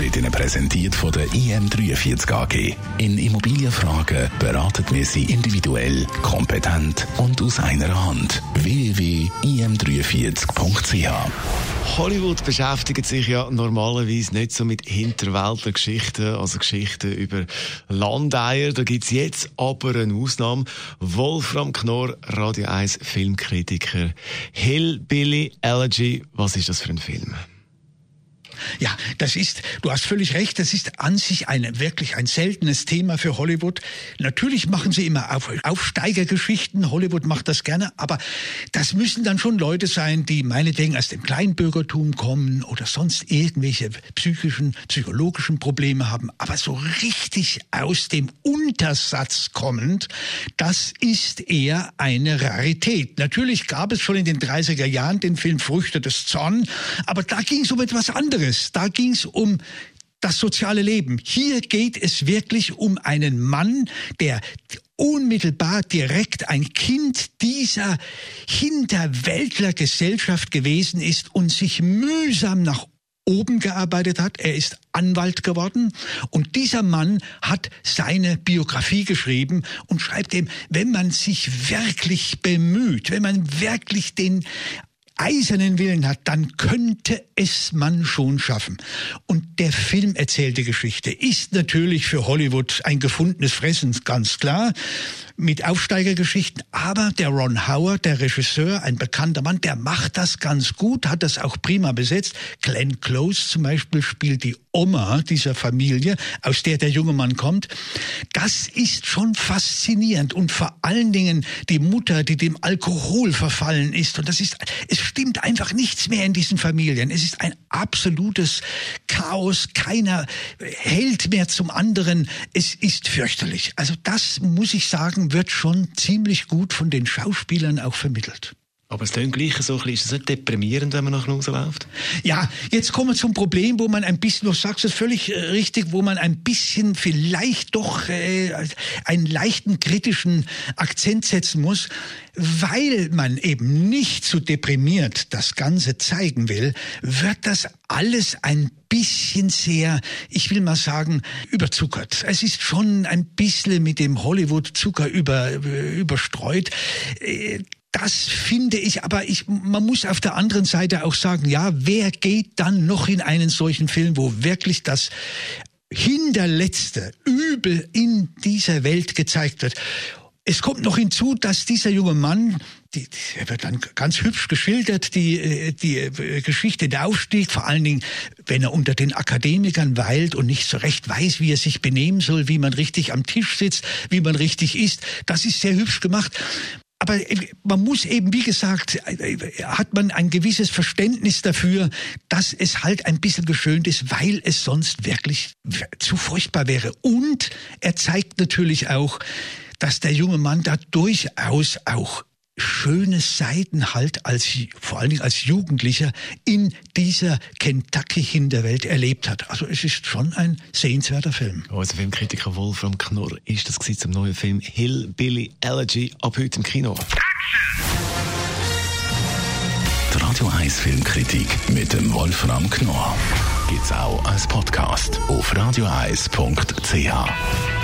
wird Ihnen präsentiert von der IM43 AG. In Immobilienfragen beraten wir Sie individuell, kompetent und aus einer Hand. www.im43.ch Hollywood beschäftigt sich ja normalerweise nicht so mit Hinterwäldler-Geschichten, also Geschichten über Landeier. Da gibt's jetzt aber eine Ausnahme. Wolfram Knorr, Radio 1 Filmkritiker. Hillbilly Elegy, was ist das für ein Film? Ja, das ist, du hast völlig recht, das ist an sich ein wirklich ein seltenes Thema für Hollywood. Natürlich machen sie immer Auf, Aufsteigergeschichten, Hollywood macht das gerne, aber das müssen dann schon Leute sein, die meinetwegen aus dem Kleinbürgertum kommen oder sonst irgendwelche psychischen, psychologischen Probleme haben, aber so richtig aus dem Untersatz kommend, das ist eher eine Rarität. Natürlich gab es schon in den 30er Jahren den Film Früchte des Zorn, aber da ging es um etwas anderes Da ging es um das soziale Leben. Hier geht es wirklich um einen Mann, der unmittelbar direkt ein Kind dieser Hinterwäldlergesellschaft gewesen ist und sich mühsam nach oben gearbeitet hat. Er ist Anwalt geworden und dieser Mann hat seine Biografie geschrieben und schreibt ihm, wenn man sich wirklich bemüht, wenn man wirklich den eisernen Willen hat, dann könnte es man schon schaffen. Und der Film erzählte Geschichte ist natürlich für Hollywood ein gefundenes Fressen, ganz klar mit Aufsteigergeschichten. Aber der Ron Howard, der Regisseur, ein bekannter Mann, der macht das ganz gut, hat das auch prima besetzt. Glenn Close zum Beispiel spielt die Oma dieser Familie, aus der der junge Mann kommt. Das ist schon faszinierend und vor allen Dingen die Mutter, die dem Alkohol verfallen ist. Und das ist, es stimmt einfach nichts mehr in diesen Familien. Es ist ein absolutes Chaos. Keiner hält mehr zum anderen. Es ist fürchterlich. Also das muss ich sagen, wird schon ziemlich gut von den Schauspielern auch vermittelt. Aber es klingt gleich so ein bisschen, ist es nicht deprimierend, wenn man nach Hause läuft? Ja, jetzt kommen wir zum Problem, wo man ein bisschen, du sagst es völlig äh, richtig, wo man ein bisschen vielleicht doch äh, einen leichten kritischen Akzent setzen muss, weil man eben nicht so deprimiert das Ganze zeigen will, wird das alles ein bisschen sehr, ich will mal sagen, überzuckert. Es ist schon ein bisschen mit dem Hollywood-Zucker über, äh, überstreut. Das finde ich, aber ich, man muss auf der anderen Seite auch sagen, ja, wer geht dann noch in einen solchen Film, wo wirklich das hinterletzte Übel in dieser Welt gezeigt wird? Es kommt noch hinzu, dass dieser junge Mann, die, er wird dann ganz hübsch geschildert, die, äh, die äh, Geschichte der Aufstieg, vor allen Dingen, wenn er unter den Akademikern weilt und nicht so recht weiß, wie er sich benehmen soll, wie man richtig am Tisch sitzt, wie man richtig isst. Das ist sehr hübsch gemacht aber äh, man muss eben, wie gesagt, äh, hat man ein gewisses Verständnis dafür, dass es halt ein bisschen geschönt ist, weil es sonst wirklich zu furchtbar wäre. Und er zeigt natürlich auch, dass der junge Mann da durchaus auch schöne Seiten halt als, vor allen Dingen als Jugendlicher in dieser Kentucky-Hinterwelt erlebt hat. Also es ist schon ein sehenswerter Film. Unser Filmkritiker Wolfram Knorr ist das zum neuen Film Hillbilly Elegy ab heute im Kino. Die Radio 1 Filmkritik mit dem Wolfram Knorr gibt's auch als Podcast auf radioeis.ch.